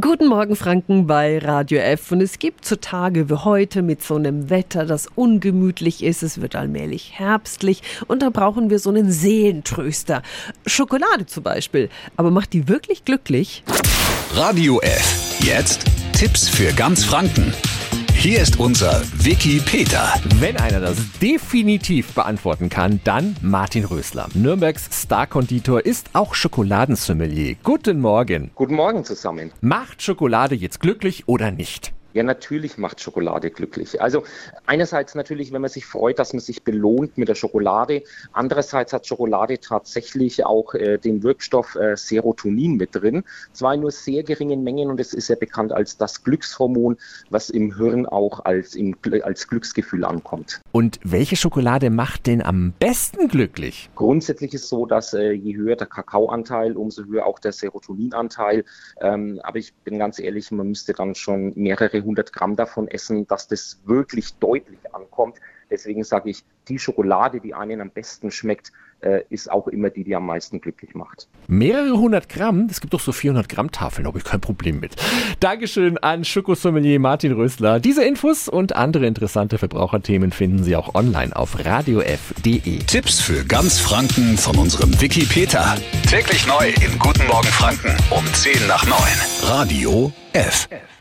Guten Morgen Franken bei Radio F und es gibt so Tage wie heute mit so einem Wetter, das ungemütlich ist, es wird allmählich herbstlich und da brauchen wir so einen Seelentröster. Schokolade zum Beispiel, aber macht die wirklich glücklich? Radio F. Jetzt Tipps für ganz Franken. Hier ist unser Wiki Peter. Wenn einer das definitiv beantworten kann, dann Martin Rösler. Nürnbergs Star-Konditor ist auch Schokoladensommelier. Guten Morgen. Guten Morgen zusammen. Macht Schokolade jetzt glücklich oder nicht? Ja, natürlich macht Schokolade glücklich. Also einerseits natürlich, wenn man sich freut, dass man sich belohnt mit der Schokolade. Andererseits hat Schokolade tatsächlich auch äh, den Wirkstoff äh, Serotonin mit drin. Zwar in nur sehr geringen Mengen und es ist ja bekannt als das Glückshormon, was im Hirn auch als, im, als Glücksgefühl ankommt. Und welche Schokolade macht denn am besten glücklich? Grundsätzlich ist es so, dass äh, je höher der Kakaoanteil, umso höher auch der Serotoninanteil. Ähm, aber ich bin ganz ehrlich, man müsste dann schon mehrere 100 Gramm davon essen, dass das wirklich deutlich ankommt. Deswegen sage ich, die Schokolade, die einen am besten schmeckt, äh, ist auch immer die, die am meisten glücklich macht. Mehrere hundert Gramm? Es gibt doch so 400 Gramm Tafeln, habe ich kein Problem mit. Dankeschön an Schokosommelier Martin Rösler. Diese Infos und andere interessante Verbraucherthemen finden Sie auch online auf radiof.de. Tipps für ganz Franken von unserem Wiki Peter. Täglich neu in Guten Morgen Franken um 10 nach 9. Radio F. F.